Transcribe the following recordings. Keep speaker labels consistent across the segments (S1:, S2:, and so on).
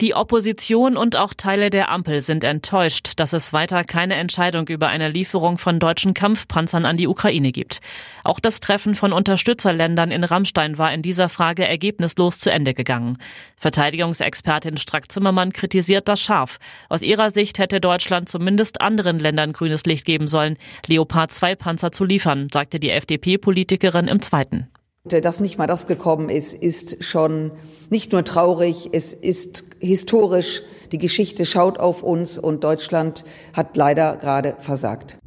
S1: Die Opposition und auch Teile der Ampel sind enttäuscht, dass es weiter keine Entscheidung über eine Lieferung von deutschen Kampfpanzern an die Ukraine gibt. Auch das Treffen von Unterstützerländern in Rammstein war in dieser Frage ergebnislos zu Ende gegangen. Verteidigungsexpertin Strack-Zimmermann kritisiert das scharf. Aus ihrer Sicht hätte Deutschland zumindest anderen Ländern grünes Licht geben sollen, Leopard 2 Panzer zu liefern, sagte die FDP-Politikerin im Zweiten.
S2: Dass nicht mal das gekommen ist, ist schon nicht nur traurig, es ist historisch. Die Geschichte schaut auf uns und Deutschland hat leider gerade versagt.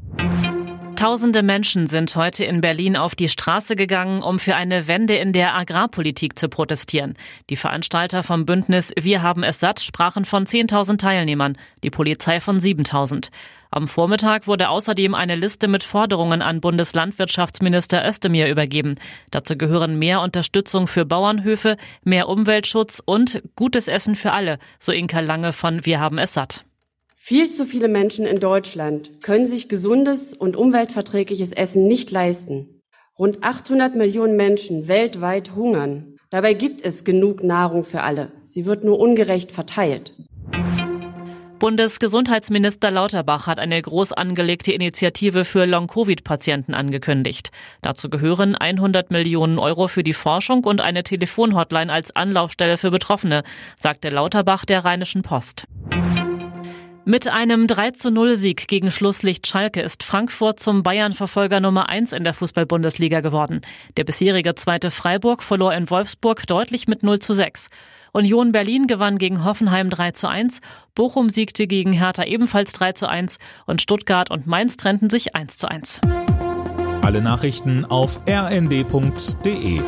S1: Tausende Menschen sind heute in Berlin auf die Straße gegangen, um für eine Wende in der Agrarpolitik zu protestieren. Die Veranstalter vom Bündnis Wir haben es satt sprachen von 10.000 Teilnehmern, die Polizei von 7.000. Am Vormittag wurde außerdem eine Liste mit Forderungen an Bundeslandwirtschaftsminister Özdemir übergeben. Dazu gehören mehr Unterstützung für Bauernhöfe, mehr Umweltschutz und gutes Essen für alle, so Inka Lange von Wir haben es satt.
S3: Viel zu viele Menschen in Deutschland können sich gesundes und umweltverträgliches Essen nicht leisten. Rund 800 Millionen Menschen weltweit hungern. Dabei gibt es genug Nahrung für alle. Sie wird nur ungerecht verteilt.
S1: Bundesgesundheitsminister Lauterbach hat eine groß angelegte Initiative für Long-Covid-Patienten angekündigt. Dazu gehören 100 Millionen Euro für die Forschung und eine Telefonhotline als Anlaufstelle für Betroffene, sagte Lauterbach der Rheinischen Post. Mit einem 3 zu 0 Sieg gegen Schlusslicht Schalke ist Frankfurt zum Bayern-Verfolger Nummer 1 in der Fußball-Bundesliga geworden. Der bisherige zweite Freiburg verlor in Wolfsburg deutlich mit 0 zu 6. Union Berlin gewann gegen Hoffenheim 3 zu 1, Bochum siegte gegen Hertha ebenfalls 3 zu 1 und Stuttgart und Mainz trennten sich 1 zu 1.
S4: Alle Nachrichten auf rnd.de